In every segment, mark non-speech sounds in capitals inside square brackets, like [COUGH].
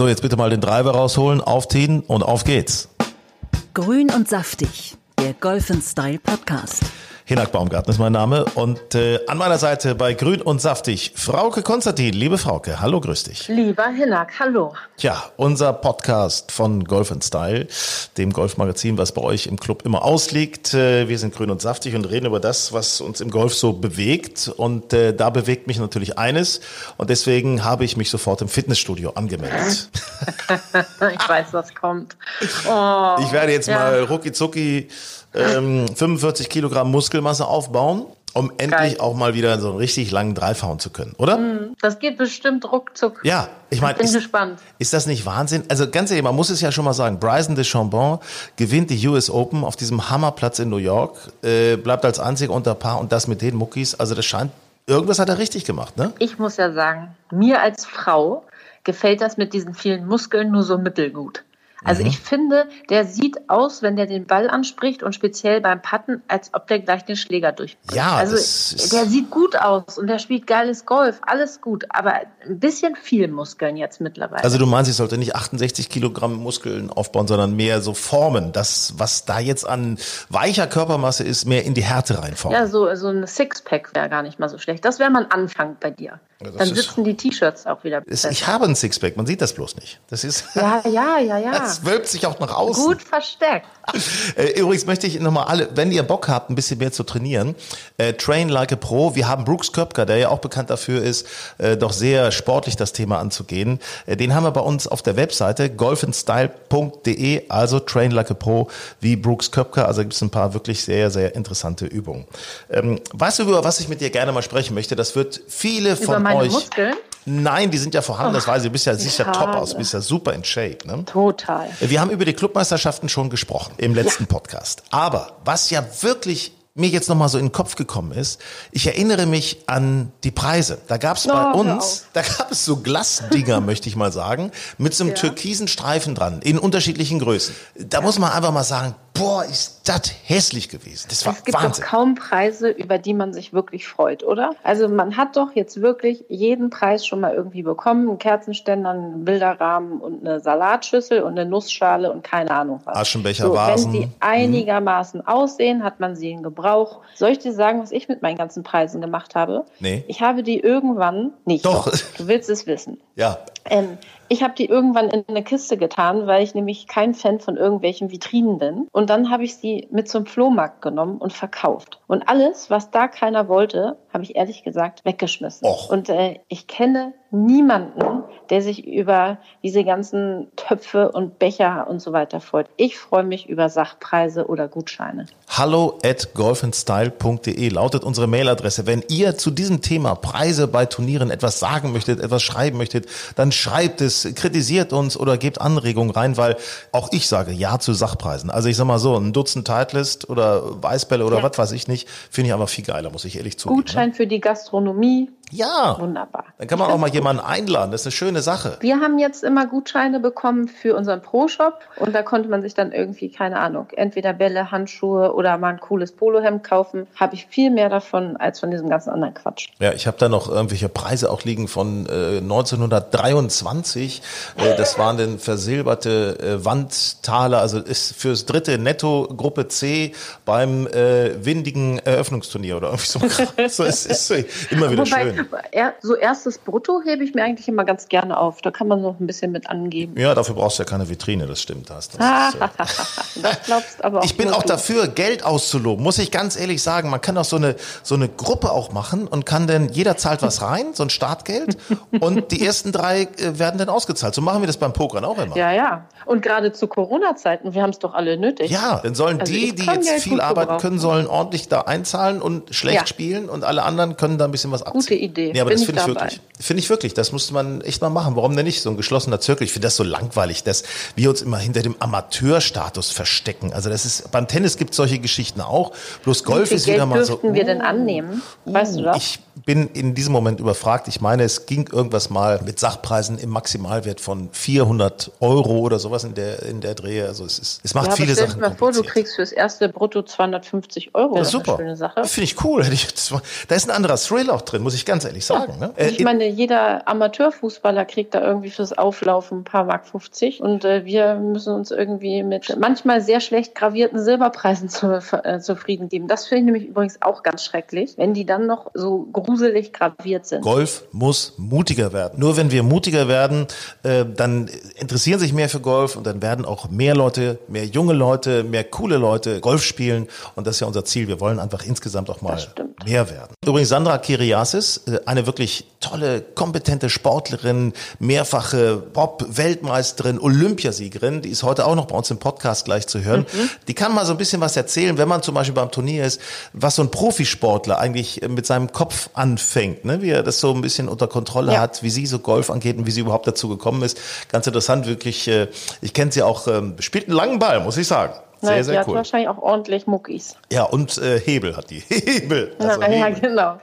So, jetzt bitte mal den Driver rausholen, aufziehen und auf geht's. Grün und saftig, der Golf Style Podcast. Hinak Baumgarten ist mein Name und äh, an meiner Seite bei Grün und Saftig Frauke Konstantin. Liebe Frauke, hallo, grüß dich. Lieber Hinak, hallo. Tja, unser Podcast von Golf Style, dem Golfmagazin, was bei euch im Club immer ausliegt. Äh, wir sind grün und saftig und reden über das, was uns im Golf so bewegt. Und äh, da bewegt mich natürlich eines. Und deswegen habe ich mich sofort im Fitnessstudio angemeldet. [LAUGHS] ich weiß, was kommt. Oh, ich werde jetzt ja. mal rucki zucki ähm, 45 Kilogramm Muskelmasse aufbauen, um endlich Geil. auch mal wieder so einen richtig langen Drive hauen zu können, oder? Mm, das geht bestimmt ruckzuck. Ja, ich meine, bin ist, gespannt. Ist das nicht Wahnsinn? Also ganz ehrlich, man muss es ja schon mal sagen. Bryson DeChambon gewinnt die US Open auf diesem Hammerplatz in New York, äh, bleibt als einziger unter Paar und das mit den Muckis. Also das scheint, irgendwas hat er richtig gemacht, ne? Ich muss ja sagen, mir als Frau gefällt das mit diesen vielen Muskeln nur so mittelgut. Also mhm. ich finde, der sieht aus, wenn der den Ball anspricht und speziell beim Patten, als ob der gleich den Schläger durchbricht. Ja, also der sieht gut aus und der spielt geiles Golf, alles gut, aber ein bisschen viel Muskeln jetzt mittlerweile. Also du meinst, ich sollte nicht 68 Kilogramm Muskeln aufbauen, sondern mehr so formen, das, was da jetzt an weicher Körpermasse ist, mehr in die Härte reinformen. Ja, so, so ein Sixpack wäre gar nicht mal so schlecht. Das wäre mal ein Anfang bei dir. Ja, Dann sitzen die T-Shirts auch wieder besser. Ich habe ein Sixpack, man sieht das bloß nicht. Das ist ja, ja, ja, ja. [LAUGHS] Das wölbt sich auch nach außen. Gut versteckt. Äh, übrigens möchte ich nochmal alle, wenn ihr Bock habt, ein bisschen mehr zu trainieren, äh, Train Like a Pro. Wir haben Brooks Köpker, der ja auch bekannt dafür ist, äh, doch sehr sportlich das Thema anzugehen. Äh, den haben wir bei uns auf der Webseite golfandstyle.de, also Train Like a Pro wie Brooks Köpker. Also gibt es ein paar wirklich sehr, sehr interessante Übungen. Ähm, weißt du, über was ich mit dir gerne mal sprechen möchte? Das wird viele von meine euch. Muskeln? Nein, die sind ja vorhanden, das weiß ich. Du bist ja sicher top aus, du bist ja super in Shape. Ne? Total. Wir haben über die Clubmeisterschaften schon gesprochen im letzten ja. Podcast. Aber was ja wirklich mir jetzt nochmal so in den Kopf gekommen ist, ich erinnere mich an die Preise. Da gab es bei oh, uns, da gab es so Glasdinger, [LAUGHS] möchte ich mal sagen, mit so einem ja. türkisen Streifen dran, in unterschiedlichen Größen. Da ja. muss man einfach mal sagen, boah, ist das hässlich gewesen. Das war es gibt Wahnsinn. doch kaum Preise, über die man sich wirklich freut, oder? Also man hat doch jetzt wirklich jeden Preis schon mal irgendwie bekommen. Einen Kerzenständer, einen Bilderrahmen und eine Salatschüssel und eine Nussschale und keine Ahnung was. Aschenbecher, so, Vasen. Wenn sie einigermaßen hm. aussehen, hat man sie in Gebrauch. Soll ich dir sagen, was ich mit meinen ganzen Preisen gemacht habe? Nee. Ich habe die irgendwann nicht. Doch. doch du willst es wissen. Ja. Ähm, ich habe die irgendwann in eine Kiste getan, weil ich nämlich kein Fan von irgendwelchen Vitrinen bin. Und dann habe ich sie mit zum Flohmarkt genommen und verkauft. Und alles, was da keiner wollte, habe ich ehrlich gesagt weggeschmissen. Och. Und äh, ich kenne niemanden, der sich über diese ganzen Töpfe und Becher und so weiter freut. Ich freue mich über Sachpreise oder Gutscheine. Hallo at golfandstyle.de lautet unsere Mailadresse. Wenn ihr zu diesem Thema Preise bei Turnieren etwas sagen möchtet, etwas schreiben möchtet, dann schreibt es, kritisiert uns oder gebt Anregungen rein, weil auch ich sage Ja zu Sachpreisen. Also ich sag mal so, ein Dutzend Titleist oder Weißbälle oder ja. was weiß ich nicht, finde ich einfach viel geiler, muss ich ehrlich zugeben. Gutschein Gutschein für die Gastronomie. Ja. Wunderbar. Dann kann man auch mal jemanden einladen. Das ist eine schöne Sache. Wir haben jetzt immer Gutscheine bekommen für unseren Pro-Shop und da konnte man sich dann irgendwie, keine Ahnung, entweder Bälle, Handschuhe oder mal ein cooles Polohemd kaufen. Habe ich viel mehr davon als von diesem ganzen anderen Quatsch. Ja, ich habe da noch irgendwelche Preise auch liegen von äh, 1923. Äh, das waren dann versilberte äh, Wandtaler, also ist fürs dritte Netto Gruppe C beim äh, windigen Eröffnungsturnier oder irgendwie so. so ist, ist immer wieder Wobei schön. Er, so erstes Brutto hebe ich mir eigentlich immer ganz gerne auf. Da kann man noch ein bisschen mit angeben. Ja, dafür brauchst du ja keine Vitrine, das stimmt. Das, das, ist, äh, [LAUGHS] das glaubst aber auch ich bin auch du. dafür, Geld auszuloben, muss ich ganz ehrlich sagen. Man kann auch so eine, so eine Gruppe auch machen und kann dann, jeder zahlt was rein, so ein Startgeld und die ersten drei äh, werden dann ausgezahlt. So machen wir das beim Pokern auch immer. Ja, ja. Und gerade zu Corona-Zeiten, wir haben es doch alle nötig. Ja, dann sollen Also die, die jetzt Geld viel gut arbeiten können, sollen ordentlich da einzahlen und schlecht Ja. spielen und alle anderen können da ein bisschen was abziehen. Gute Idee. Ja, aber Bin das finde ich dabei. wirklich. Finde ich wirklich. Das muss man echt mal machen. Warum denn nicht? So ein geschlossener Zirkel. Ich finde das so langweilig, dass wir uns immer hinter dem Amateurstatus verstecken. Also das ist, beim Tennis gibt es solche Geschichten auch. Bloß Golf Wie ist wieder Geld mal so. dürften wir denn annehmen? Weißt du das? Ich bin in diesem Moment überfragt. Ich meine, es ging irgendwas mal mit Sachpreisen im Maximalwert von 400 Euro oder sowas in der, in der Drehe. Also es ist, es macht ja, viele stell dir Sachen mal vor, du kriegst fürs erste Brutto 250 Euro. Ja, das ist super. eine schöne Sache. Finde ich cool. Da ist ein anderer Thrill auch drin, muss ich ganz ehrlich sagen. Ne? Äh, Ich meine, jeder Amateurfußballer kriegt da irgendwie fürs Auflaufen ein paar Mark 50 und äh, wir müssen uns irgendwie mit manchmal sehr schlecht gravierten Silberpreisen zu, äh, zufrieden geben. Das finde ich nämlich übrigens auch ganz schrecklich, wenn die dann noch so gruselig graviert sind. Golf muss mutiger werden. Nur wenn wir mutiger werden, äh, dann interessieren sich mehr für Golf und dann werden auch mehr Leute, mehr junge Leute, mehr coole Leute Golf spielen. Und das ist ja unser Ziel. Wir wollen einfach insgesamt auch mal mehr werden. Übrigens Sandra Kiriasis, eine wirklich tolle, kompetente Sportlerin, mehrfache Bob-Weltmeisterin, Olympiasiegerin, die ist heute auch noch bei uns im Podcast gleich zu hören. Mhm. Die kann mal so ein bisschen was erzählen, wenn man zum Beispiel beim Turnier ist, was so ein Profisportler eigentlich äh, mit seinem Kopf anfängt, ne? wie er das so ein bisschen unter Kontrolle Ja. hat, wie sie so Golf angeht und wie sie überhaupt dazu gekommen ist. Ganz interessant, wirklich. äh, Ich kenne sie auch, ähm, spielt einen langen Ball, muss ich sagen. Sehr, Na, die sehr hat cool. wahrscheinlich auch ordentlich Muckis. Ja, und äh, Hebel hat die. [LAUGHS] Hebel. Also ja, ja, Hebel. genau.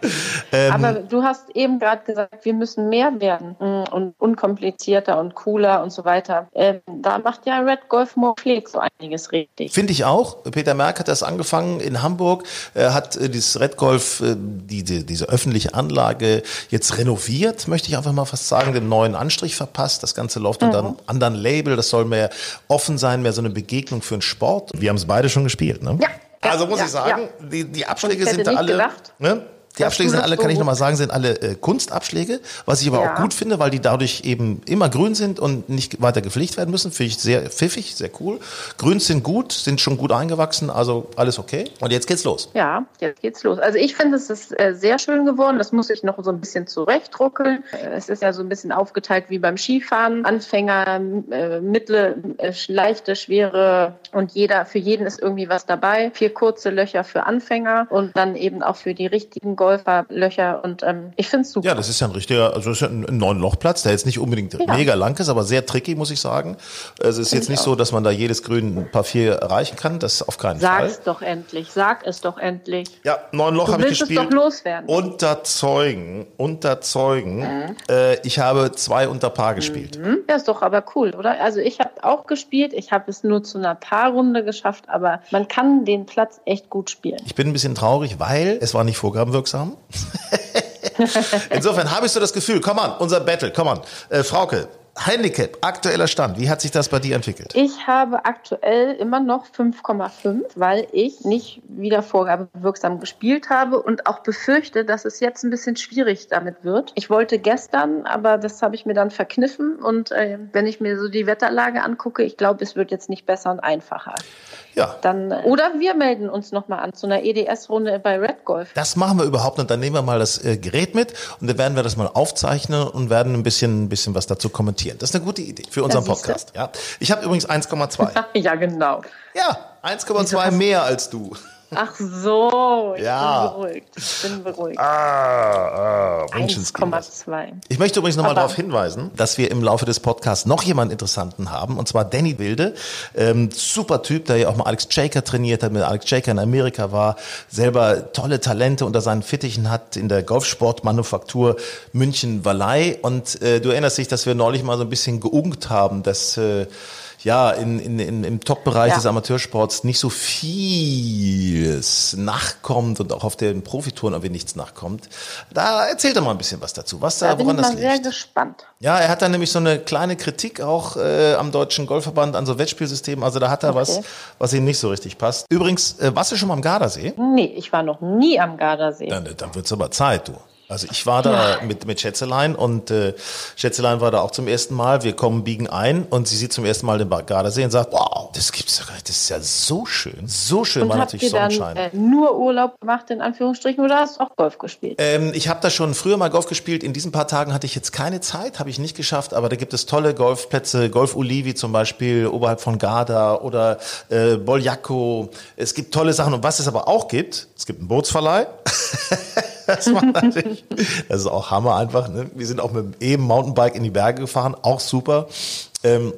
Ähm, Aber du hast eben gerade gesagt, wir müssen mehr werden mm, und unkomplizierter und cooler und so weiter. Ähm, da macht ja Red Golf Moorfleet so einiges richtig. Finde ich auch. Peter Merck hat das angefangen in Hamburg, äh, hat äh, dieses Red Golf, äh, diese, diese öffentliche Anlage jetzt renoviert, möchte ich einfach mal fast sagen, den neuen Anstrich verpasst. Das Ganze läuft unter einem anderen Label. Das soll mehr offen sein, mehr so eine Begegnung für den Sport. Wir haben es beide schon gespielt, ne? Ja. Also muss Ja, ich sagen, ja. die, die Abschläge sind da alle. Ne? Die Abschläge sind alle, kann ich nochmal sagen, sind alle äh, Kunstabschläge, was ich aber Ja. auch gut finde, weil die dadurch eben immer grün sind und nicht weiter gepflegt werden müssen. Finde ich sehr pfiffig, sehr cool. Grüns sind gut, sind schon gut eingewachsen, also alles okay. Und jetzt geht's los. Ja, jetzt geht's los. Also ich finde, es ist äh, sehr schön geworden. Das muss ich noch so ein bisschen zurechtruckeln. Äh, Es ist ja so ein bisschen aufgeteilt wie beim Skifahren. Anfänger, äh, mittlere, äh, leichte, schwere und jeder, für jeden ist irgendwie was dabei. Vier kurze Löcher für Anfänger und dann eben auch für die richtigen Golfer Löcher. Und ähm, ich finde es super. Ja, das ist ja ein richtiger, also ist ja ein, ein Neun-Loch-Platz, der jetzt nicht unbedingt mega lang ist, aber sehr tricky, muss ich sagen. Also es ist jetzt ich nicht auch. so, dass man da jedes Grün ein paar vier erreichen kann. Das auf keinen Sag Fall. es doch endlich. Sag es doch endlich. Ja, neun Loch Du habe ich willst es gespielt. doch loswerden. Unter Zeugen, unter Zeugen. Äh, ich habe zwei unter Paar gespielt. Hm? Ja, ist doch aber cool, oder? Also ich habe auch gespielt. Ich habe es nur zu einer Paarrunde geschafft, aber man kann den Platz echt gut spielen. Ich bin ein bisschen traurig, weil es war nicht vorgabenwirksam. [LAUGHS] Insofern habe ich so das Gefühl, komm an, unser Battle, komm an. Äh, Frauke, Handicap, aktueller Stand, wie hat sich das bei dir entwickelt? Ich habe aktuell immer noch 5,5, weil ich nicht wieder vorgabewirksam gespielt habe und auch befürchte, dass es jetzt ein bisschen schwierig damit wird. Ich wollte gestern, aber das habe ich mir dann verkniffen und äh, wenn ich mir so die Wetterlage angucke, ich glaube, es wird jetzt nicht besser und einfacher. Ja, Dann, äh, oder wir melden uns nochmal an zu einer EDS-Runde bei Red Golf. das machen wir überhaupt nicht. Dann nehmen wir mal das äh, Gerät mit und dann werden wir das mal aufzeichnen und werden ein bisschen, ein bisschen was dazu kommentieren. Das ist eine gute Idee für unseren. Podcast. Ja, ich habe übrigens 1,2. [LAUGHS] ja, genau. ja, 1,2 mehr als du. Ach so, ich Ja. bin beruhigt. Ich bin beruhigt. Ah, ah, Menschenskinder. 1,2. Ich möchte übrigens nochmal darauf hinweisen, dass wir im Laufe des Podcasts noch jemanden Interessanten haben, und zwar Danny Wilde. Ähm, super Typ, der ja auch mal Alex Jaker trainiert hat, mit Alex Jaker in Amerika war, selber tolle Talente unter seinen Fittichen hat in der Golfsportmanufaktur München-Wallei. Und äh, du erinnerst dich, dass wir neulich mal so ein bisschen geungt haben, dass äh, ja, in, in, in, im Top-Bereich Ja. des Amateursports nicht so vieles nachkommt und auch auf den Profitouren irgendwie nichts nachkommt. Da erzählt er mal ein bisschen was dazu, was da, Da bin woran ich mal das sehr liegt. gespannt. Ja, er hat da nämlich so eine kleine Kritik auch äh, am Deutschen Golfverband an so Wettspielsystemen. Also da hat er was, was ihm nicht so richtig passt. Übrigens, äh, warst du schon mal am Gardasee? Nee, ich war noch nie am Gardasee. Dann, dann wird's aber Zeit, du. Also ich war da mit, mit Schätzelein und äh, Schätzelein war da auch zum ersten Mal. Wir kommen, biegen ein und sie sieht zum ersten Mal den Gardasee und sagt, wow, das gibt's ja gar nicht, das ist ja so schön. So schön Und war habt natürlich ihr dann Sonnenschein. äh, nur Urlaub gemacht, in Anführungsstrichen, oder hast du auch Golf gespielt? Ähm, ich habe da schon früher mal Golf gespielt. In diesen paar Tagen hatte ich jetzt keine Zeit, habe ich nicht geschafft. Aber da gibt es tolle Golfplätze, Golf Ulivi zum Beispiel, oberhalb von Garda oder äh, Boljacco. Es gibt tolle Sachen. Und was es aber auch gibt, es gibt einen Bootsverleih. [LAUGHS] das, war natürlich, das ist auch Hammer einfach. Ne? Wir sind auch mit eben Mountainbike in die Berge gefahren, auch super. Ähm,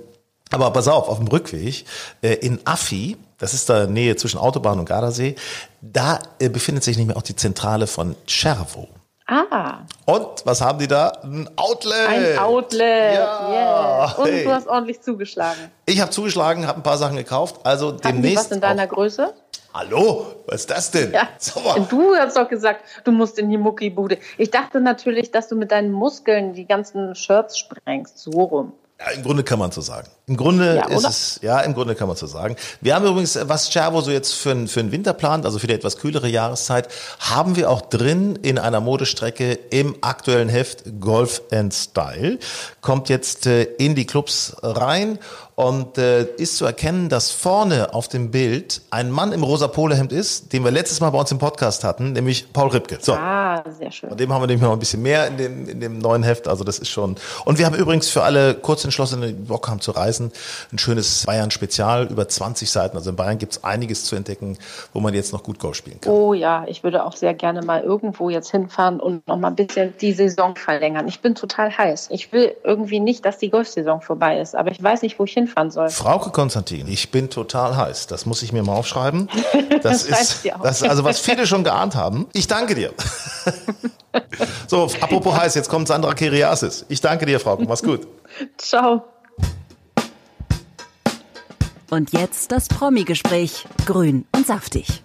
aber pass auf, auf dem Rückweg äh, in Affi, das ist da Nähe zwischen Autobahn und Gardasee, da äh, befindet sich nicht mehr auch die Zentrale von Cervo. Ah, Und was haben die da? Ein Outlet. ein Outlet. Ja. Yeah. Und Hey. du hast ordentlich zugeschlagen. Ich habe zugeschlagen, habe ein paar Sachen gekauft. Also Hatten demnächst. was in deiner Größe? Hallo, was ist das denn? Ja. Und du hast doch gesagt, du musst in die Muckibude. Ich dachte natürlich, dass du mit deinen Muskeln die ganzen Shirts sprengst. So rum. Ja, im Grunde kann man so sagen. Im Grunde Ja, ist es, ja, im Grunde kann man so sagen. Wir haben übrigens, äh, was Cervo so jetzt für, einen- für einen Winter plant, also für die etwas kühlere Jahreszeit, haben wir auch drin in einer Modestrecke im aktuellen Heft Golf and Style. Kommt jetzt äh, in die Clubs rein und äh, ist zu erkennen, dass vorne auf dem Bild ein Mann im rosa Polohemd ist, den wir letztes Mal bei uns im Podcast hatten, nämlich Paul Ripke. So. Ah, sehr schön. Von dem haben wir nämlich noch ein bisschen mehr in dem, in dem neuen Heft. Also das ist schon. Und wir haben übrigens für alle Kurzentschlossenen, die Bock haben zu reisen, ein schönes Bayern-Spezial über 20 Seiten. Also in Bayern gibt's einiges zu entdecken, wo man jetzt noch gut Golf spielen kann. Oh ja, ich würde auch sehr gerne mal irgendwo jetzt hinfahren und noch mal ein bisschen die Saison verlängern. Ich bin total heiß. Ich will irgendwie nicht, dass die Golfsaison vorbei ist, aber ich weiß nicht, wo ich hinfahren soll. Frauke Konstantin, ich bin total heiß. Das muss ich mir mal aufschreiben. Das, [LAUGHS] Das ist, das ist also was viele schon geahnt haben. Ich danke dir. [LAUGHS] so, apropos heiß, jetzt kommt Sandra Kiriasis. Ich danke dir, Frauke. Mach's gut. [LAUGHS] Ciao. Und jetzt das Promi-Gespräch. Grün und saftig.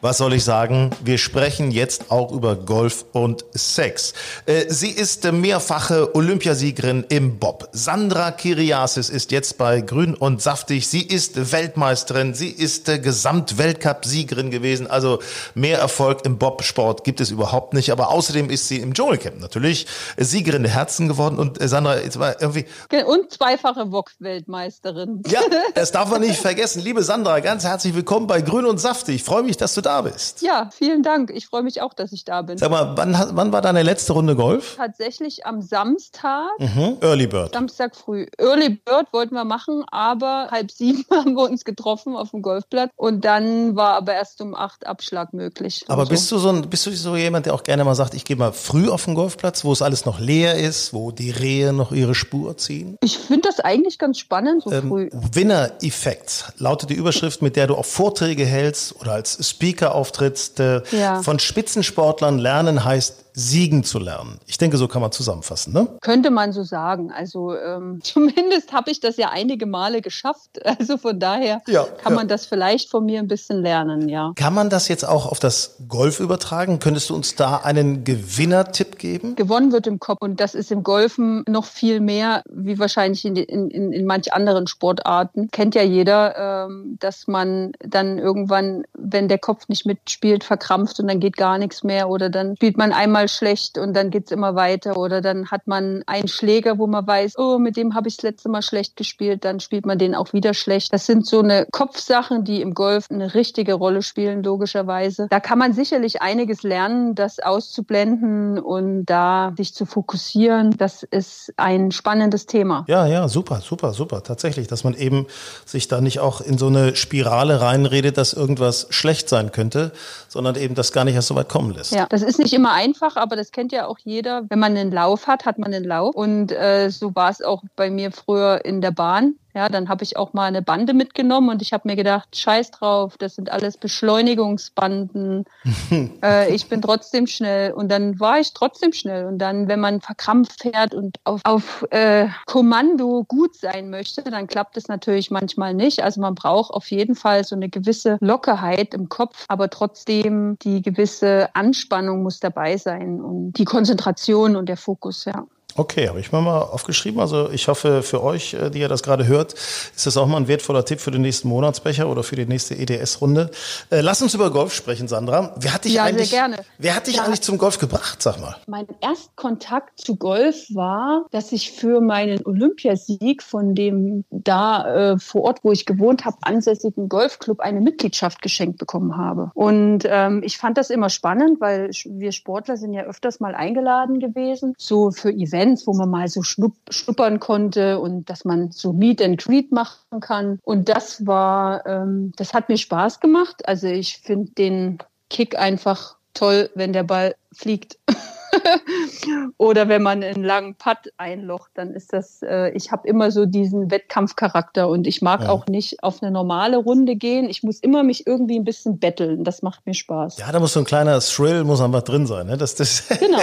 Was soll ich sagen? Wir sprechen jetzt auch über Golf und Sex. Äh, Sie ist mehrfache Olympiasiegerin im Bob. Sandra Kiriasis ist jetzt bei Grün und Saftig. Sie ist Weltmeisterin. Sie ist äh, Gesamtweltcup-Siegerin gewesen. Also mehr Erfolg im Bobsport gibt es überhaupt nicht. Aber außerdem ist sie im Dschungelcamp natürlich Siegerin der Herzen geworden. Und äh, Sandra, jetzt war irgendwie, Und zweifache Wok-Weltmeisterin. ja, [LAUGHS] das darf man nicht vergessen. Liebe Sandra, ganz herzlich willkommen bei Grün und Saftig. Ich freue mich, dass du da bist. Ja, vielen Dank. Ich freue mich auch, dass ich da bin. Sag mal, wann, wann war deine letzte Runde Golf? Tatsächlich am Samstag, Mhm. Early Bird. Samstag früh. Early Bird wollten wir machen, aber halb sieben [LAUGHS] haben wir uns getroffen auf dem Golfplatz und dann war aber erst um acht Abschlag möglich. Aber Und bist du so ein, bist du so jemand, der auch gerne mal sagt, ich gehe mal früh auf den Golfplatz, wo es alles noch leer ist, wo die Rehe noch ihre Spur ziehen? Ich finde das eigentlich ganz spannend so Ähm, früh. Winner-Effekt lautet die Überschrift, mit der du auch Vorträge hältst oder als Speaker auftrittst. Äh, Ja. Von Spitzensportlern lernen heißt siegen zu lernen. Ich denke, so kann man zusammenfassen, ne? Könnte man so sagen. Also ähm, [LAUGHS] zumindest habe ich das ja einige Male geschafft. [LAUGHS] Also von daher Ja, kann ja. man das vielleicht von mir ein bisschen lernen, ja. Kann man das jetzt auch auf das Golf übertragen? Könntest du uns da einen Gewinnertipp geben? gewonnen wird im Kopf. Und das ist im Golfen noch viel mehr, wie wahrscheinlich in, in, in, in manch anderen Sportarten. Kennt ja jeder, ähm, dass man dann irgendwann, wenn der Kopf nicht mitspielt, verkrampft und dann geht gar nichts mehr. Oder dann spielt man einmal schlecht und dann geht's immer weiter. Oder dann hat man einen Schläger, wo man weiß, oh, mit dem habe ich das letzte Mal schlecht gespielt, dann spielt man den auch wieder schlecht. Das sind so eine Kopfsachen, die im Golf eine richtige Rolle spielen, logischerweise. Da kann man sicherlich einiges lernen, das auszublenden und da sich zu fokussieren. Das ist ein spannendes Thema. Ja, ja, super, super, super. Tatsächlich, dass man eben sich da nicht auch in so eine Spirale reinredet, dass irgendwas schlecht sein könnte, sondern eben das gar nicht erst so weit kommen lässt. Ja, das ist nicht immer einfach, aber das kennt ja auch jeder. Wenn man einen Lauf hat, hat man einen Lauf. Und äh, so war es auch bei mir früher in der Bahn. Ja, dann habe ich auch mal eine Bande mitgenommen und ich habe mir gedacht, scheiß drauf, das sind alles Beschleunigungsbanden. [LAUGHS] äh, ich bin trotzdem schnell und dann war ich trotzdem schnell. Und dann, wenn man verkrampft fährt und auf, auf äh, Kommando gut sein möchte, dann klappt es natürlich manchmal nicht. Also man braucht auf jeden Fall so eine gewisse Lockerheit im Kopf, aber trotzdem die gewisse Anspannung muss dabei sein und die Konzentration und der Fokus, ja. Okay, habe ich mir mal aufgeschrieben. Also ich hoffe für euch, äh, die ihr das gerade hört, ist das auch mal ein wertvoller Tipp für den nächsten Monatsbecher oder für die nächste EDS-Runde. Äh, lass uns über Golf sprechen, Sandra. Wer hat dich Ja, sehr eigentlich, gerne. Wer hat dich Ja. eigentlich zum Golf gebracht, sag mal? Mein Erstkontakt zu Golf war, dass ich für meinen Olympiasieg von dem da äh, vor Ort, wo ich gewohnt habe, ansässigen Golfclub eine Mitgliedschaft geschenkt bekommen habe. Und ähm, ich fand das immer spannend, weil wir Sportler sind ja öfters mal eingeladen gewesen, so für Events, wo man mal so schnupp, schnuppern konnte und dass man so Meet and Greet machen kann. Und das war, ähm, das hat mir Spaß gemacht. Also ich finde den Kick einfach toll, wenn der Ball fliegt. [LAUGHS] [LAUGHS] Oder wenn man einen langen Putt einlocht, dann ist das, äh, ich habe immer so diesen Wettkampfcharakter und ich mag Ja. auch nicht auf eine normale Runde gehen. Ich muss immer mich irgendwie ein bisschen betteln. Das macht mir Spaß. Ja, da muss so ein kleiner Thrill, muss einfach drin sein. Ne? Das, das [LAUGHS] Genau.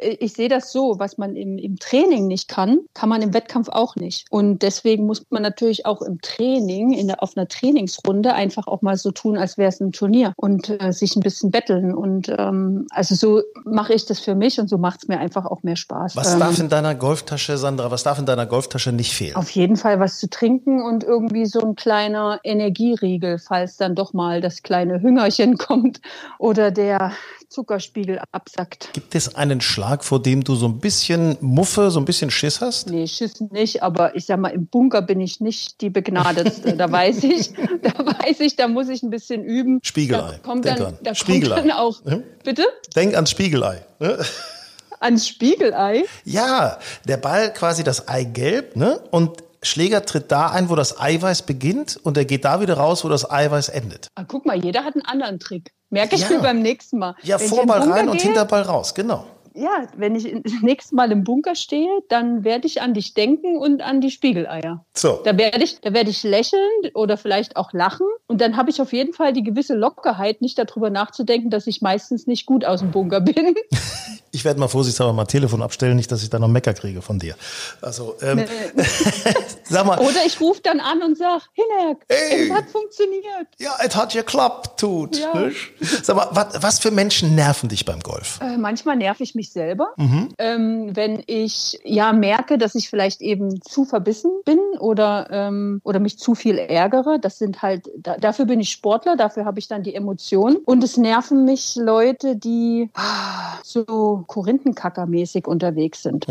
Ich sehe das so, was man im, im Training nicht kann, kann man im Wettkampf auch nicht. Und deswegen muss man natürlich auch im Training, in der, auf einer Trainingsrunde einfach auch mal so tun, als wäre es ein Turnier und äh, sich ein bisschen betteln. Und ähm, also so mache ich das für mich und so macht es mir einfach auch mehr Spaß. Was Ähm, darf in deiner Golftasche, Sandra, was darf in deiner Golftasche nicht fehlen? auf jeden Fall was zu trinken und irgendwie so ein kleiner Energieriegel, falls dann doch mal das kleine Hüngerchen [LAUGHS] kommt oder der Zuckerspiegel absackt. Gibt es einen Schlag, vor dem du so ein bisschen Muffe, so ein bisschen Schiss hast? Nee, Schiss nicht, aber ich sag mal, im Bunker bin ich nicht die Begnadetste. Da weiß ich, [LAUGHS] da weiß ich, da muss ich ein bisschen üben. Spiegelei. Da kommt Denk dann, dran. da Spiegelei. kommt dann auch, Hm? bitte? Denk ans Spiegelei. Ne? Ans Spiegelei. Ja, der Ball quasi das Eigelb, ne? Und Schläger tritt da ein, wo das Eiweiß beginnt und er geht da wieder raus, wo das Eiweiß endet. Ah, guck mal, jeder hat einen anderen Trick. Merke ich Ja. mir beim nächsten Mal. Ja, Wenn Vorball rein und gehe, Hinterball raus, genau. Ja, wenn ich das [LAUGHS] nächste Mal im Bunker stehe, dann werde ich an dich denken und an die Spiegeleier. So. Da werde ich, da werde ich lächeln oder vielleicht auch lachen. Und dann habe ich auf jeden Fall die gewisse Lockerheit, nicht darüber nachzudenken, dass ich meistens nicht gut aus dem Bunker bin. [LAUGHS] Ich werde mal vorsichtshalber mal Telefon abstellen, nicht, dass ich da noch Mecker kriege von dir. Also, ähm, [LAUGHS] sag mal, Oder ich rufe dann an und sage, Hinek, Hey. es hat funktioniert. ja, es hat geklappt, tut. Ja. Sag mal, was, was für Menschen nerven dich beim Golf? Äh, manchmal nerv ich mich selber, Mhm. ähm, wenn ich ja merke, dass ich vielleicht eben zu verbissen bin oder, ähm, oder mich zu viel ärgere. Das sind halt, da, dafür bin ich Sportler, dafür habe ich dann die Emotionen. Und es nerven mich Leute, die so Korinthenkackermäßig unterwegs sind.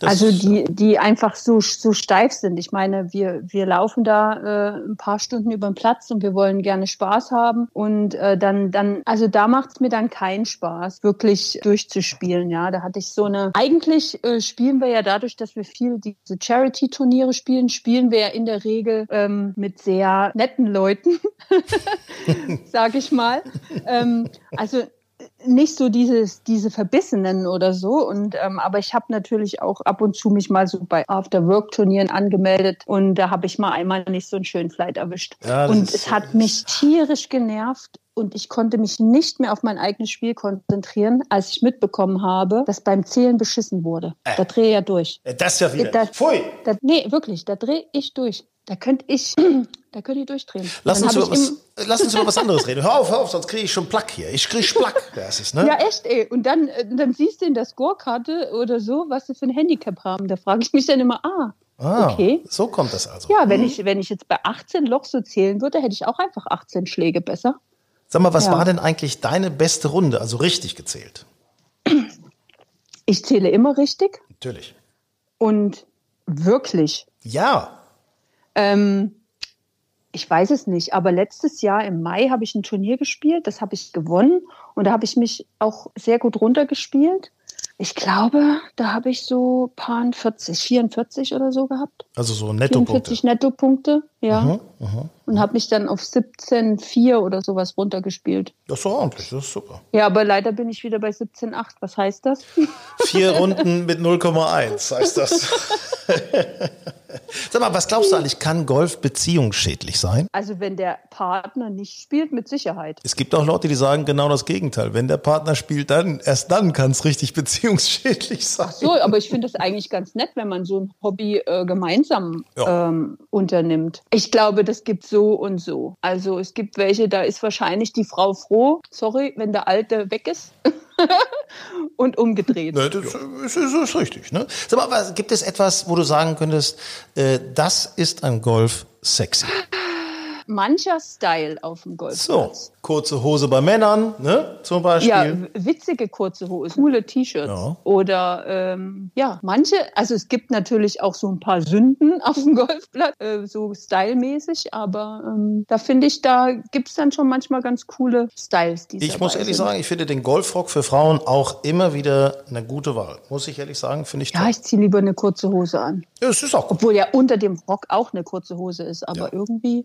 Das- Also die, die einfach so, so steif sind. Ich meine, wir, wir laufen da äh, ein paar Stunden über den Platz und wir wollen gerne Spaß haben. Und äh, dann, dann, also da macht es mir dann keinen Spaß, wirklich durchzuspielen. Ja, da hatte ich so eine. Eigentlich äh, spielen wir ja dadurch, dass wir viel diese Charity-Turniere spielen, spielen wir ja in der Regel ähm, mit sehr netten Leuten, [LAUGHS] sag ich mal. Ähm, also nicht so dieses, diese Verbissenen oder so. Und ähm, aber ich habe natürlich auch ab und zu mich mal so bei After-Work-Turnieren angemeldet und da habe ich mal einmal nicht so einen schönen Flight erwischt. Ja, und ist- es hat mich tierisch genervt. Und ich konnte mich nicht mehr auf mein eigenes Spiel konzentrieren, als ich mitbekommen habe, dass beim Zählen beschissen wurde. Da drehe ich ja durch. Äh, Das ja wieder. Da, Pfui! Da, nee, wirklich, da drehe ich durch. Da könnte ich, da könnte ich durchdrehen. Lass uns, über was, lass uns über was anderes reden. Hör auf, hör auf, sonst kriege ich schon Plack hier. Ich kriege Plack. [LAUGHS] Das ist, ne? Ja, echt, ey. Und dann, äh, dann siehst du in der Scorekarte oder so, was sie für ein Handicap haben. Da frage ich mich dann immer, ah, Ah, okay. So kommt das also. Ja, wenn ich, wenn ich jetzt bei 18 Loch so zählen würde, hätte ich auch einfach 18 Schläge besser. Sag mal, was Ja. war denn eigentlich deine beste Runde, also richtig gezählt? Ich zähle immer richtig Natürlich. und wirklich. Ja. Ähm, ich weiß es nicht, aber letztes Jahr im Mai habe ich ein Turnier gespielt, das habe ich gewonnen und da habe ich mich auch sehr gut runtergespielt. Ich glaube, da habe ich so paar 40, 44 oder so gehabt. Also so Nettopunkte. 44 Nettopunkte, ja. Mhm, mhm. Und habe mich dann auf 17,4 oder sowas runtergespielt. Das ist doch ordentlich, das ist super. Ja, aber leider bin ich wieder bei 17,8. Was heißt das? [LAUGHS] Vier Runden mit 0,1 heißt das. [LAUGHS] Sag mal, was glaubst du eigentlich, kann Golf beziehungsschädlich sein? Also wenn der Partner nicht spielt, mit Sicherheit. Es gibt auch Leute, die sagen genau das Gegenteil. Wenn der Partner spielt, dann erst dann kann es richtig beziehungsschädlich sein. So, aber ich finde es eigentlich ganz nett, wenn man so ein Hobby äh, gemeinsam Ja. ähm, unternimmt. Ich glaube, das gibt so und so. Also es gibt welche, da ist wahrscheinlich die Frau froh, sorry, wenn der Alte weg ist. [LAUGHS] und umgedreht. Ne, das ist, ist, ist richtig. Ne? Sag mal, aber gibt es etwas, wo du sagen könntest, äh, das ist ein Golf sexy? Mancher Style auf dem Golfplatz. So, kurze Hose bei Männern, ne, zum Beispiel. Ja, witzige kurze Hosen, coole T-Shirts. Ja. Oder ähm, ja, manche, also es gibt natürlich auch so ein paar Sünden [LAUGHS] auf dem Golfplatz, äh, so stylmäßig, aber ähm, da finde ich, da gibt es dann schon manchmal ganz coole Styles. Die ich muss ehrlich sind. sagen, ich finde den Golfrock für Frauen auch immer wieder eine gute Wahl. Muss ich ehrlich sagen, finde ich Ja, toll. ich ziehe lieber eine kurze Hose an. Ja, es ist auch Obwohl ja unter dem Rock auch eine kurze Hose ist, aber ja. irgendwie.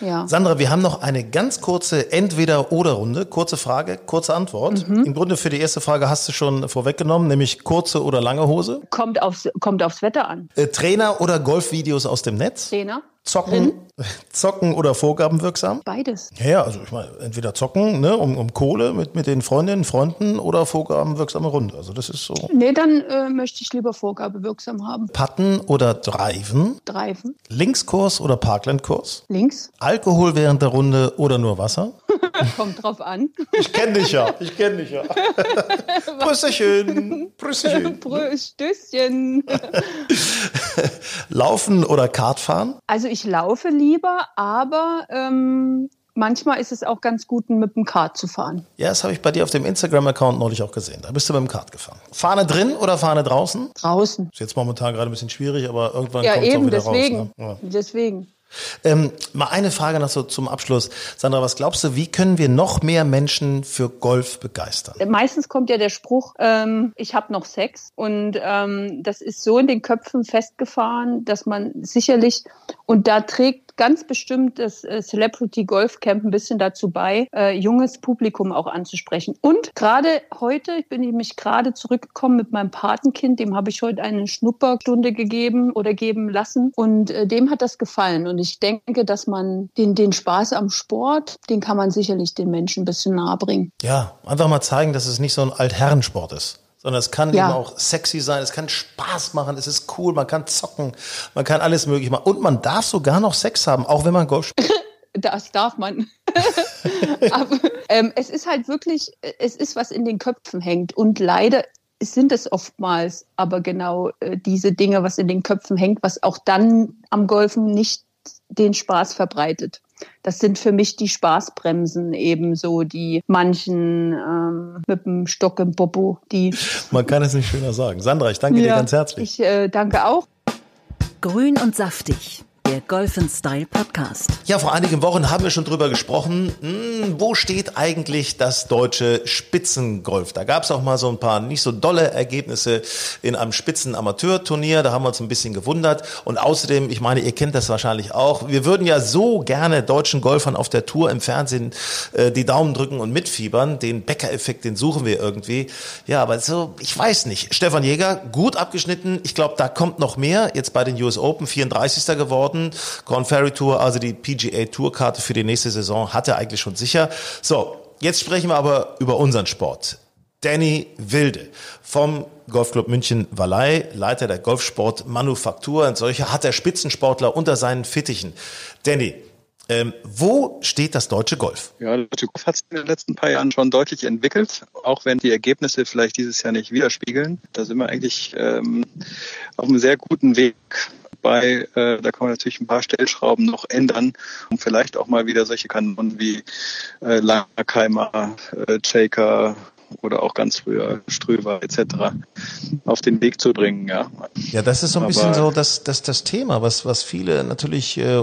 Ja. Sandra, wir haben noch eine ganz kurze Entweder-Oder-Runde. Kurze Frage, kurze Antwort. Mhm. Im Grunde für die erste Frage hast du schon vorweggenommen, nämlich kurze oder lange Hose. Kommt aufs, kommt aufs Wetter an. Äh, Trainer oder Golfvideos aus dem Netz? Trainer. Zocken, [LAUGHS] zocken oder vorgabenwirksam? Beides. Ja, ja, also ich meine, entweder zocken, ne, um, um Kohle mit, mit den Freundinnen, Freunden oder vorgabenwirksame Runde. Also das ist so. Nee, dann äh, möchte ich lieber vorgabewirksam haben. Patten oder Driven? Driven. Linkskurs oder Parklandkurs? Links. Alkohol während der Runde oder nur Wasser? [LAUGHS] Kommt drauf an. Ich kenne dich ja, ich kenne dich ja. [LAUGHS] Prüsschen, Prüsschen. Prüsschen. Laufen oder Kart fahren? Also ich laufe lieber, aber ähm, manchmal ist es auch ganz gut, mit dem Kart zu fahren. Ja, das habe ich bei dir auf dem Instagram-Account neulich auch gesehen. Da bist du mit dem Kart gefahren. Fahne drin oder Fahne draußen? Draußen. Ist jetzt momentan gerade ein bisschen schwierig, aber irgendwann ja, kommt es auch wieder deswegen. raus. Ne? Ja. Deswegen. Ähm, mal eine Frage noch so zum Abschluss. Sandra, was glaubst du, wie können wir noch mehr Menschen für Golf begeistern? Meistens kommt ja der Spruch, ähm, ich habe noch Sex. Und ähm, das ist so in den Köpfen festgefahren, dass man sicherlich, und da trägt ganz bestimmt das äh, Celebrity Golf Camp ein bisschen dazu bei, äh, junges Publikum auch anzusprechen. Und gerade heute, ich bin nämlich gerade zurückgekommen mit meinem Patenkind, dem habe ich heute eine Schnupperstunde gegeben oder geben lassen und äh, dem hat das gefallen. Und ich denke, dass man den, den Spaß am Sport, den kann man sicherlich den Menschen ein bisschen nahe bringen. Ja, einfach mal zeigen, dass es nicht so ein Altherrensport ist sondern es kann ja. eben auch sexy sein, es kann Spaß machen, es ist cool, man kann zocken, man kann alles möglich machen und man darf sogar noch Sex haben, auch wenn man Golf spielt. [LAUGHS] Das darf man. [LAUGHS] Aber ähm, es ist halt wirklich, es ist was in den Köpfen hängt und leider sind es oftmals aber genau äh, diese Dinge, was in den Köpfen hängt, was auch dann am Golfen nicht den Spaß verbreitet. Das sind für mich die Spaßbremsen ebenso, die manchen ähm, mit dem Stock im Popo, die. Man kann es nicht schöner sagen. Sandra, ich danke ja, dir ganz herzlich. Ich äh, danke auch. Grün und saftig der Golf Style Podcast. Ja, vor einigen Wochen haben wir schon drüber gesprochen, hm, wo steht eigentlich das deutsche Spitzengolf? Da gab es auch mal so ein paar nicht so dolle Ergebnisse in einem Spitzen-Amateurturnier, da haben wir uns ein bisschen gewundert. Und außerdem, ich meine, ihr kennt das wahrscheinlich auch, wir würden ja so gerne deutschen Golfern auf der Tour im Fernsehen äh, die Daumen drücken und mitfiebern. Den Bäcker-Effekt, den suchen wir irgendwie. Ja, aber so, ich weiß nicht. Stefan Jäger, gut abgeschnitten. Ich glaube, da kommt noch mehr. Jetzt bei den US Open, 34. geworden. Monaten. Corn Ferry Tour, also die PGA Tourkarte für die nächste Saison, hat er eigentlich schon sicher. So, jetzt sprechen wir aber über unseren Sport. Danny Wilde vom Golfclub München Wallei, Leiter der Golfsport Manufaktur und solcher hat der Spitzensportler unter seinen Fittichen. Danny, ähm, wo steht das deutsche Golf? Ja, der deutsche Golf hat sich in den letzten paar Jahren schon deutlich entwickelt, auch wenn die Ergebnisse vielleicht dieses Jahr nicht widerspiegeln. Da sind wir eigentlich ähm, auf einem sehr guten Weg bei. Äh, da kann man natürlich ein paar Stellschrauben noch ändern, um vielleicht auch mal wieder solche Kanonen wie äh, Langheimer, äh, Shaker, oder auch ganz früher Ströver etc. auf den Weg zu bringen. Ja, ja das ist so ein Aber bisschen so das, das, das Thema, was, was viele natürlich äh,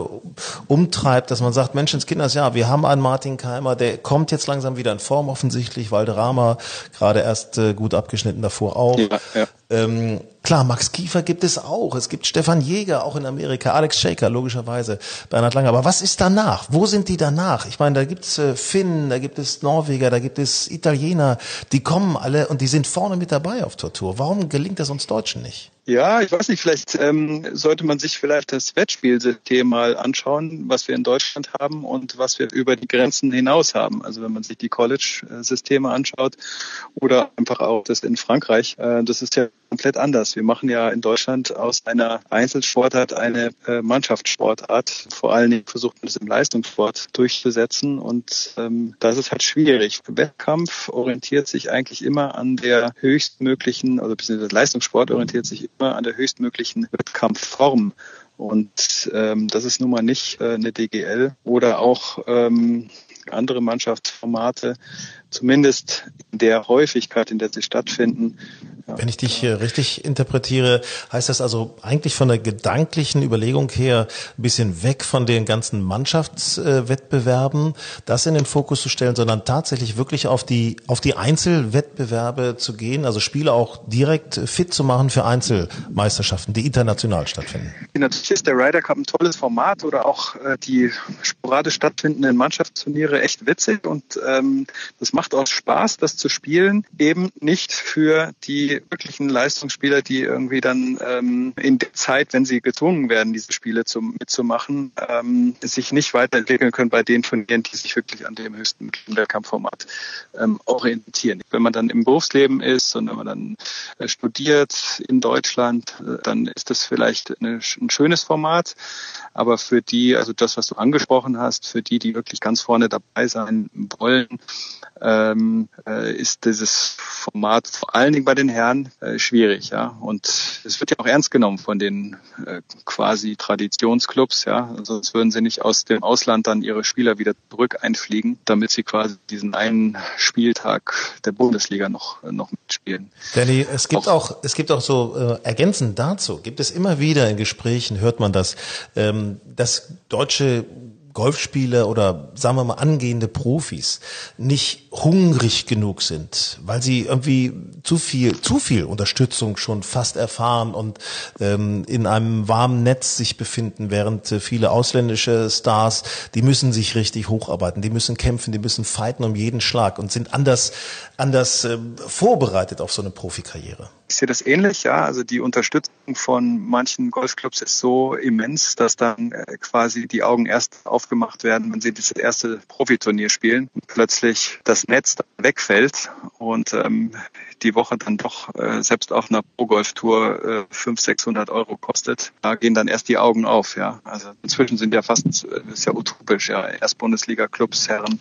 umtreibt, dass man sagt, Menschenskinders, ja, wir haben einen Martin Keimer, der kommt jetzt langsam wieder in Form offensichtlich, Valderrama gerade erst äh, gut abgeschnitten davor auch. Ja, ja. Ähm, klar, Max Kiefer gibt es auch. Es gibt Stefan Jäger, auch in Amerika, Alex Shaker, logischerweise, Bernhard Lange. Aber was ist danach? Wo sind die danach? Ich meine, da gibt es äh, Finnen, da gibt es Norweger, da gibt es Italiener, die kommen alle und die sind vorne mit dabei auf Tortur. Warum gelingt das uns Deutschen nicht? Ja, ich weiß nicht, vielleicht ähm, sollte man sich vielleicht das Wettspielsystem mal anschauen, was wir in Deutschland haben und was wir über die Grenzen hinaus haben. Also wenn man sich die College-Systeme anschaut oder einfach auch das in Frankreich, äh, das ist ja komplett anders. Wir machen ja in Deutschland aus einer Einzelsportart eine äh, Mannschaftssportart. Vor allen Dingen versucht man es im Leistungssport durchzusetzen und ähm, das ist halt schwierig. Wettkampf orientiert sich eigentlich immer an der höchstmöglichen, also beziehungsweise Leistungssport orientiert sich an der höchstmöglichen Wettkampfform. Und ähm, das ist nun mal nicht äh, eine DGL oder auch ähm, andere Mannschaftsformate, zumindest in der Häufigkeit, in der sie stattfinden, wenn ich dich richtig interpretiere, heißt das also eigentlich von der gedanklichen Überlegung her ein bisschen weg von den ganzen Mannschaftswettbewerben, das in den Fokus zu stellen, sondern tatsächlich wirklich auf die, auf die Einzelwettbewerbe zu gehen, also Spiele auch direkt fit zu machen für Einzelmeisterschaften, die international stattfinden. Natürlich ist der Ryder Cup ein tolles Format oder auch äh, die sporadisch stattfindenden Mannschaftsturniere echt witzig und ähm, das macht auch Spaß, das zu spielen, eben nicht für die wirklichen Leistungsspieler, die irgendwie dann ähm, in der Zeit, wenn sie gezwungen werden, diese Spiele zu, mitzumachen, ähm, sich nicht weiterentwickeln können bei den Turnieren, die sich wirklich an dem höchsten Wettkampfformat ähm, orientieren. Wenn man dann im Berufsleben ist und wenn man dann äh, studiert in Deutschland, äh, dann ist das vielleicht eine, ein schönes Format. Aber für die, also das, was du angesprochen hast, für die, die wirklich ganz vorne dabei sein wollen, ähm, äh, ist dieses Format vor allen Dingen bei den Herren äh, schwierig, ja. Und es wird ja auch ernst genommen von den äh, quasi Traditionsclubs, ja. Sonst würden sie nicht aus dem Ausland dann ihre Spieler wieder zurück einfliegen, damit sie quasi diesen einen Spieltag der Bundesliga noch noch mitspielen. Danny, es gibt auch, auch es gibt auch so äh, ergänzend dazu gibt es immer wieder in Gesprächen hört man das, ähm, dass deutsche Golfspieler oder sagen wir mal angehende Profis nicht hungrig genug sind, weil sie irgendwie zu viel, zu viel Unterstützung schon fast erfahren und ähm, in einem warmen Netz sich befinden, während äh, viele ausländische Stars, die müssen sich richtig hocharbeiten, die müssen kämpfen, die müssen fighten um jeden Schlag und sind anders, anders äh, vorbereitet auf so eine Profikarriere. Ich sehe das ähnlich, ja. Also die Unterstützung von manchen Golfclubs ist so immens, dass dann äh, quasi die Augen erst aufgemacht werden, wenn sie das erste Profiturnier spielen und plötzlich das Netz wegfällt und ähm, die Woche dann doch äh, selbst auf einer Pro-Golf-Tour äh, 500, 600 Euro kostet. Da gehen dann erst die Augen auf, ja. Also inzwischen sind ja fast, äh, ist ja utopisch, ja. Erst Bundesliga-Clubs, Herren,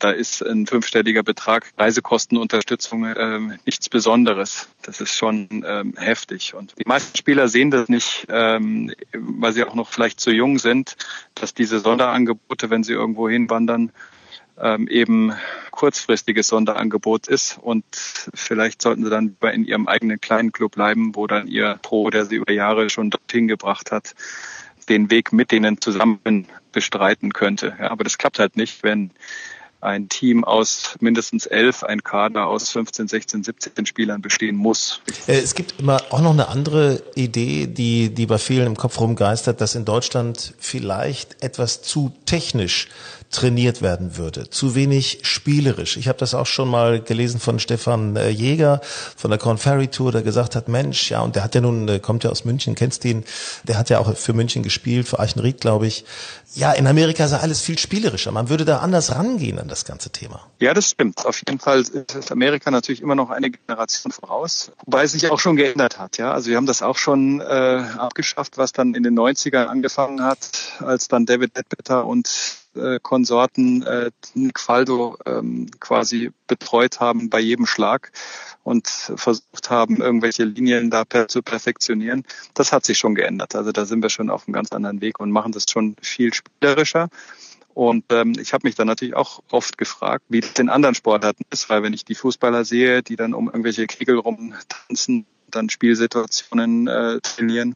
da ist ein fünfstelliger Betrag Reisekostenunterstützung ähm, nichts Besonderes. Das ist schon ähm, heftig. Und die meisten Spieler sehen das nicht, ähm, weil sie auch noch vielleicht zu jung sind, dass diese Sonderangebote, wenn sie irgendwo hinwandern, ähm, eben kurzfristiges Sonderangebot ist und vielleicht sollten sie dann in ihrem eigenen kleinen Club bleiben, wo dann ihr Pro, der sie über Jahre schon dorthin gebracht hat, den Weg mit denen zusammen bestreiten könnte. Ja, aber das klappt halt nicht, wenn ein Team aus mindestens elf, ein Kader aus 15, 16, 17 Spielern bestehen muss. Äh, es gibt immer auch noch eine andere Idee, die, die bei vielen im Kopf rumgeistert, dass in Deutschland vielleicht etwas zu technisch trainiert werden würde. Zu wenig spielerisch. Ich habe das auch schon mal gelesen von Stefan äh, Jäger von der Corn Ferry Tour, der gesagt hat, Mensch, ja, und der hat ja nun, äh, kommt ja aus München, kennst ihn, der hat ja auch für München gespielt, für Eichenried, glaube ich. Ja, in Amerika ja alles viel spielerischer. Man würde da anders rangehen an das ganze Thema. Ja, das stimmt. Auf jeden Fall ist Amerika natürlich immer noch eine Generation voraus, wobei es sich auch schon geändert hat. Ja, also wir haben das auch schon äh, abgeschafft, was dann in den 90ern angefangen hat, als dann David Ledbetter und äh, Konsorten äh, Nick Faldo ähm, quasi betreut haben bei jedem Schlag und versucht haben, irgendwelche Linien da per, zu perfektionieren. Das hat sich schon geändert. Also da sind wir schon auf einem ganz anderen Weg und machen das schon viel spielerischer. Und ähm, ich habe mich dann natürlich auch oft gefragt, wie das in anderen Sportarten ist, weil wenn ich die Fußballer sehe, die dann um irgendwelche Kegel rumtanzen, dann Spielsituationen äh, trainieren,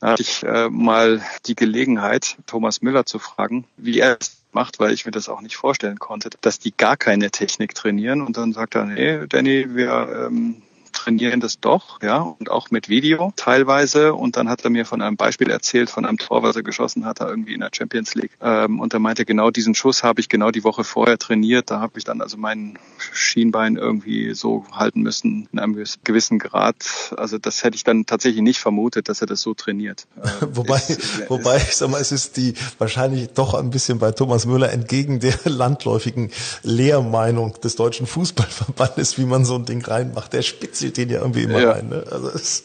hatte ich äh, mal die Gelegenheit, Thomas Müller zu fragen, wie er es macht, weil ich mir das auch nicht vorstellen konnte, dass die gar keine Technik trainieren. Und dann sagt er, nee, Danny, wir ähm, trainieren das doch, ja, und auch mit Video teilweise. Und dann hat er mir von einem Beispiel erzählt, von einem Tor, was er geschossen hat, irgendwie in der Champions League. Ähm, und er meinte, genau diesen Schuss habe ich genau die Woche vorher trainiert. Da habe ich dann also mein Schienbein irgendwie so halten müssen in einem gewissen Grad. Also das hätte ich dann tatsächlich nicht vermutet, dass er das so trainiert. [LAUGHS] Ähm, wobei, ist, wobei, ich sag mal, es ist die wahrscheinlich doch ein bisschen bei Thomas Müller entgegen der [LAUGHS] landläufigen Lehrmeinung des deutschen Fußballverbandes, wie man so ein Ding reinmacht. Der spitzelt den ja irgendwie immer ja. rein. Ne? Also es,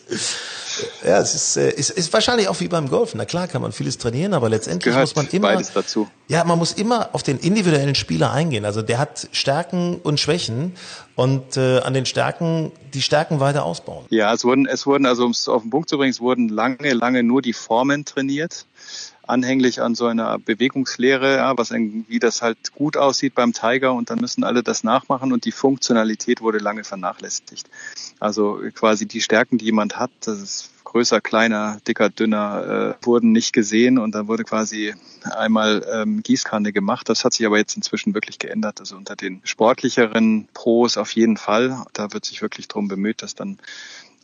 ja, es ist, äh, ist, ist wahrscheinlich auch wie beim Golfen. Na klar kann man vieles trainieren, aber letztendlich Gehört muss man immer beides dazu. Ja, man muss immer auf den individuellen Spieler eingehen. Also der hat Stärken und Schwächen und äh, an den Stärken die Stärken weiter ausbauen. Ja, es wurden es wurden also um es auf den Punkt zu bringen, es wurden lange lange nur die Formen trainiert anhänglich an so einer Bewegungslehre, ja, was wie das halt gut aussieht beim Tiger und dann müssen alle das nachmachen und die Funktionalität wurde lange vernachlässigt. Also quasi die Stärken, die jemand hat, das ist größer, kleiner, dicker, dünner, äh, wurden nicht gesehen und dann wurde quasi einmal ähm, Gießkanne gemacht. Das hat sich aber jetzt inzwischen wirklich geändert. Also unter den sportlicheren Pros auf jeden Fall. Da wird sich wirklich drum bemüht, dass dann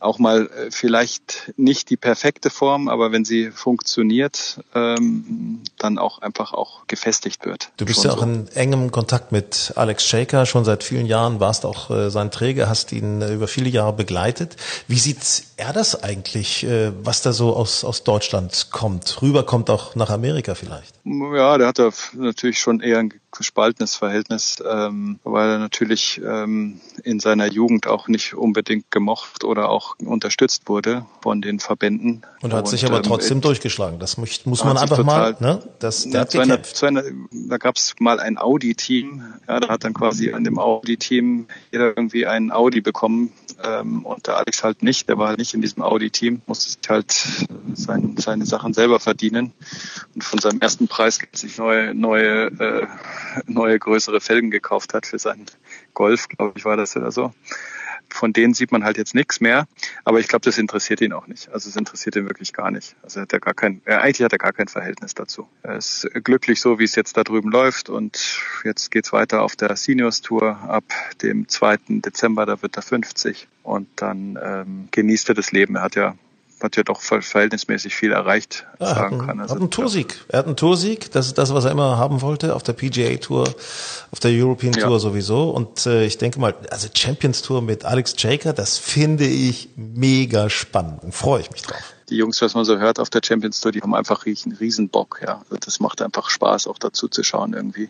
auch mal äh, vielleicht nicht die perfekte Form, aber wenn sie funktioniert, ähm, dann auch einfach auch gefestigt wird. Du bist ja auch so. in engem Kontakt mit Alex Shaker schon seit vielen Jahren, warst auch äh, sein Träger, hast ihn äh, über viele Jahre begleitet. Wie sieht er das eigentlich, äh, was da so aus, aus Deutschland kommt? Rüber kommt auch nach Amerika vielleicht? Ja, der hat da natürlich schon eher ein gespaltenes Verhältnis, ähm, weil er natürlich ähm, in seiner Jugend auch nicht unbedingt gemocht oder auch unterstützt wurde von den Verbänden. Und hat und, sich aber ähm, trotzdem durchgeschlagen. Das muss, muss man einfach total, mal, ne? Das, der ja, zu einer, zu einer, da gab es mal ein Audi-Team, ja, da hat dann quasi an dem Audi-Team jeder irgendwie einen Audi bekommen ähm, und der Alex halt nicht, der war halt nicht in diesem Audi-Team, musste sich halt sein, seine Sachen selber verdienen und von seinem ersten Preis sich neue, neue äh, neue größere Felgen gekauft hat für seinen Golf, glaube ich, war das oder so. Von denen sieht man halt jetzt nichts mehr, aber ich glaube, das interessiert ihn auch nicht. Also es interessiert ihn wirklich gar nicht. Also hat er gar kein, er, eigentlich hat er gar kein Verhältnis dazu. Er ist glücklich so, wie es jetzt da drüben läuft und jetzt geht's weiter auf der Seniors Tour ab dem 2. Dezember, da wird er 50 und dann ähm, genießt er das Leben. Er hat ja hat ja doch verhältnismäßig viel erreicht, ja, sagen kann. Also, hat einen Toursieg. Er hat einen Toursieg. Das ist das, was er immer haben wollte auf der PGA Tour, auf der European Tour ja. sowieso. Und äh, ich denke mal, also Champions Tour mit Alex Jaker, das finde ich mega spannend. Freue ich mich drauf die Jungs, was man so hört auf der Champions Tour, die haben einfach einen riesen Bock, ja. Also das macht einfach Spaß, auch dazu zu schauen irgendwie.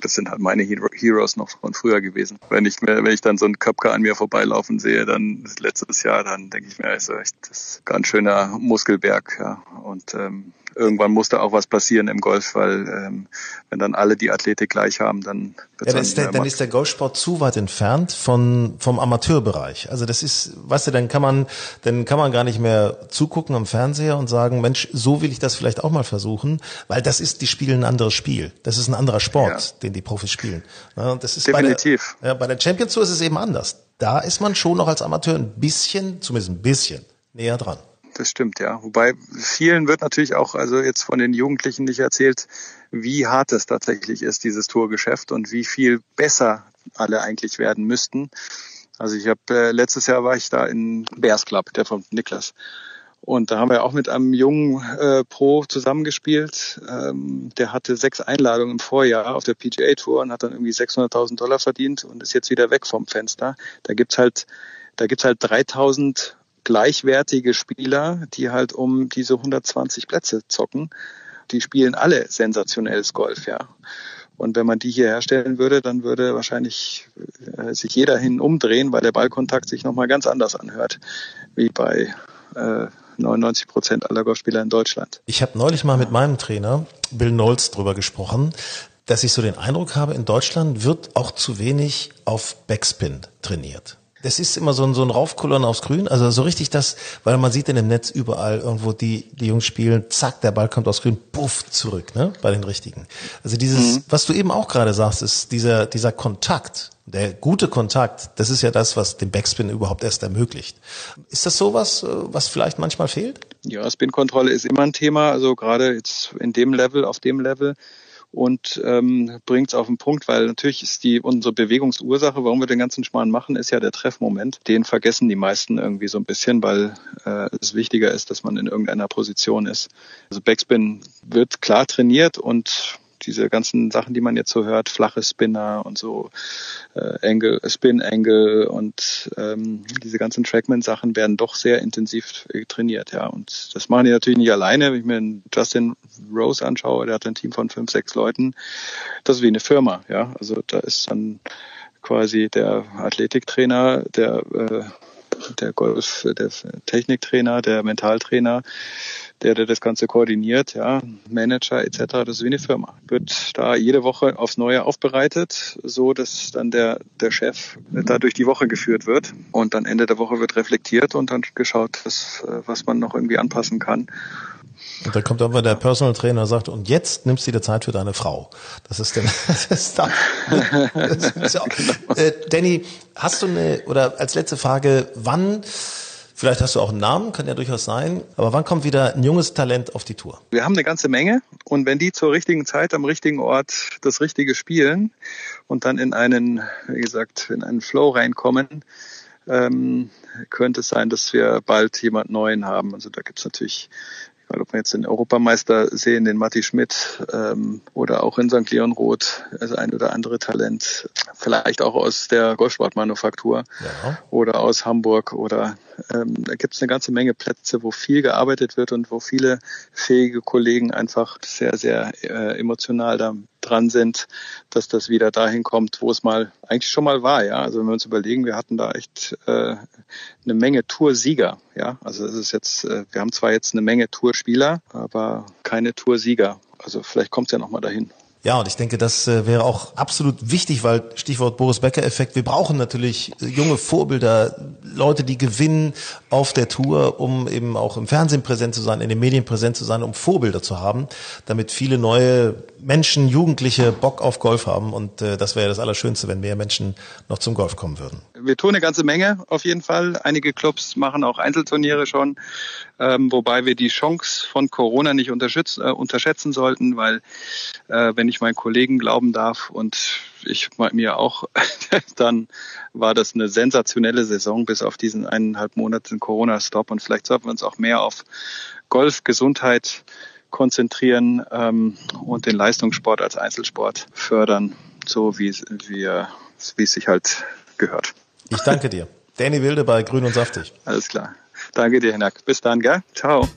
Das sind halt meine Heroes noch von früher gewesen. Wenn ich wenn ich dann so einen Köpker an mir vorbeilaufen sehe, dann letztes Jahr, dann denke ich mir, also echt, das ist ganz schöner Muskelberg, ja. Und ähm, irgendwann muss da auch was passieren im Golf, weil ähm, wenn dann alle die Athletik gleich haben, dann ja, dann, ist der, dann ist der Golfsport zu weit entfernt von vom Amateurbereich. Also das ist, weißt du, dann kann man dann kann man gar nicht mehr zugucken am Fernseher und sagen, Mensch, so will ich das vielleicht auch mal versuchen, weil das ist, die spielen ein anderes Spiel. Das ist ein anderer Sport, ja. den die Profis spielen. Ja, das ist Definitiv. Bei der, ja, bei der Champions Tour ist es eben anders. Da ist man schon noch als Amateur ein bisschen, zumindest ein bisschen näher dran das stimmt, ja. Wobei vielen wird natürlich auch, also jetzt von den Jugendlichen nicht erzählt, wie hart es tatsächlich ist, dieses Tourgeschäft und wie viel besser alle eigentlich werden müssten. Also ich habe äh, letztes Jahr war ich da in Bears Club, der von Niklas. Und da haben wir auch mit einem jungen äh, Pro zusammengespielt. Ähm, der hatte sechs Einladungen im Vorjahr auf der PGA Tour und hat dann irgendwie 600.000 Dollar verdient und ist jetzt wieder weg vom Fenster. Da gibt's halt, da gibt's halt 3000 gleichwertige Spieler, die halt um diese 120 Plätze zocken. Die spielen alle sensationelles Golf, ja. Und wenn man die hier herstellen würde, dann würde wahrscheinlich äh, sich jeder hin umdrehen, weil der Ballkontakt sich nochmal ganz anders anhört, wie bei äh, 99 Prozent aller Golfspieler in Deutschland. Ich habe neulich mal mit meinem Trainer Bill Knowles drüber gesprochen, dass ich so den Eindruck habe, in Deutschland wird auch zu wenig auf Backspin trainiert. Das ist immer so ein, so ein Raufkullern aufs Grün. Also so richtig das, weil man sieht in dem Netz überall irgendwo die, die Jungs spielen, zack, der Ball kommt aufs Grün, puff, zurück, ne, bei den Richtigen. Also dieses, mhm. was du eben auch gerade sagst, ist dieser, dieser Kontakt, der gute Kontakt, das ist ja das, was den Backspin überhaupt erst ermöglicht. Ist das sowas, äh, was vielleicht manchmal fehlt? Ja, Spin-Kontrolle ist immer ein Thema, also gerade jetzt in dem Level, auf dem Level. Und ähm, bringt es auf den Punkt, weil natürlich ist die unsere Bewegungsursache, warum wir den ganzen Schmarrn machen, ist ja der Treffmoment. Den vergessen die meisten irgendwie so ein bisschen, weil äh, es wichtiger ist, dass man in irgendeiner Position ist. Also Backspin wird klar trainiert und diese ganzen Sachen, die man jetzt so hört, flache Spinner und so, äh, Angle, Spin Angle und ähm, diese ganzen Trackman-Sachen werden doch sehr intensiv trainiert, ja. Und das machen die natürlich nicht alleine. Wenn ich mir Justin Rose anschaue, der hat ein Team von fünf, sechs Leuten. Das ist wie eine Firma, ja. Also da ist dann quasi der Athletiktrainer, der äh, der Golf, der Techniktrainer, der Mentaltrainer, der, der das Ganze koordiniert, ja, Manager etc., das ist wie eine Firma. Wird da jede Woche aufs Neue aufbereitet, so dass dann der, der Chef da durch die Woche geführt wird und dann Ende der Woche wird reflektiert und dann geschaut, was, was man noch irgendwie anpassen kann. Und dann kommt irgendwann der Personal Trainer und sagt, und jetzt nimmst du dir Zeit für deine Frau. Das ist denn, [LAUGHS] das ist da. Das ist auch, [LAUGHS] äh, Danny, hast du eine, oder als letzte Frage, wann Vielleicht hast du auch einen Namen, kann ja durchaus sein. Aber wann kommt wieder ein junges Talent auf die Tour? Wir haben eine ganze Menge und wenn die zur richtigen Zeit am richtigen Ort das Richtige spielen und dann in einen, wie gesagt, in einen Flow reinkommen, ähm, könnte es sein, dass wir bald jemand Neuen haben. Also da gibt es natürlich weil ob wir jetzt den Europameister sehen, den Matti Schmidt ähm, oder auch in St. Leon Roth, also ein oder andere Talent, vielleicht auch aus der Golfsportmanufaktur ja. oder aus Hamburg oder ähm, da gibt es eine ganze Menge Plätze, wo viel gearbeitet wird und wo viele fähige Kollegen einfach sehr, sehr äh, emotional da dran sind, dass das wieder dahin kommt, wo es mal eigentlich schon mal war. Ja, also wenn wir uns überlegen, wir hatten da echt äh, eine Menge Toursieger. Ja, also es ist jetzt, äh, wir haben zwar jetzt eine Menge Tourspieler, aber keine Toursieger. Also vielleicht kommt es ja noch mal dahin. Ja, und ich denke, das äh, wäre auch absolut wichtig, weil Stichwort Boris Becker-Effekt, wir brauchen natürlich äh, junge Vorbilder, Leute, die gewinnen auf der Tour, um eben auch im Fernsehen präsent zu sein, in den Medien präsent zu sein, um Vorbilder zu haben, damit viele neue Menschen, Jugendliche Bock auf Golf haben. Und äh, das wäre das Allerschönste, wenn mehr Menschen noch zum Golf kommen würden. Wir tun eine ganze Menge auf jeden Fall. Einige Clubs machen auch Einzelturniere schon, ähm, wobei wir die Chance von Corona nicht unterschätzen, äh, unterschätzen sollten, weil äh, wenn ich meinen Kollegen glauben darf und ich mir auch, [LAUGHS] dann war das eine sensationelle Saison bis auf diesen eineinhalb Monate Corona-Stop und vielleicht sollten wir uns auch mehr auf Golf, Gesundheit konzentrieren ähm, und den Leistungssport als Einzelsport fördern, so wie, wie, wie es sich halt gehört. Ich danke dir. Danny Wilde bei Grün und Saftig. Alles klar. Danke dir, Hinak. Bis dann, gell? Ciao.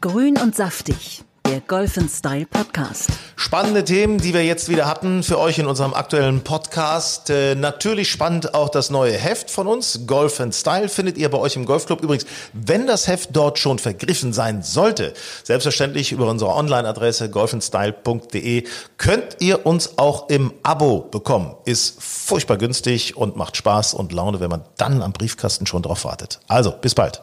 Grün und Saftig der Golf Style Podcast. Spannende Themen, die wir jetzt wieder hatten für euch in unserem aktuellen Podcast. Äh, natürlich spannend auch das neue Heft von uns, Golf Style, findet ihr bei euch im Golfclub. Übrigens, wenn das Heft dort schon vergriffen sein sollte, selbstverständlich über unsere Online-Adresse golfandstyle.de könnt ihr uns auch im Abo bekommen. Ist furchtbar günstig und macht Spaß und Laune, wenn man dann am Briefkasten schon drauf wartet. Also, bis bald.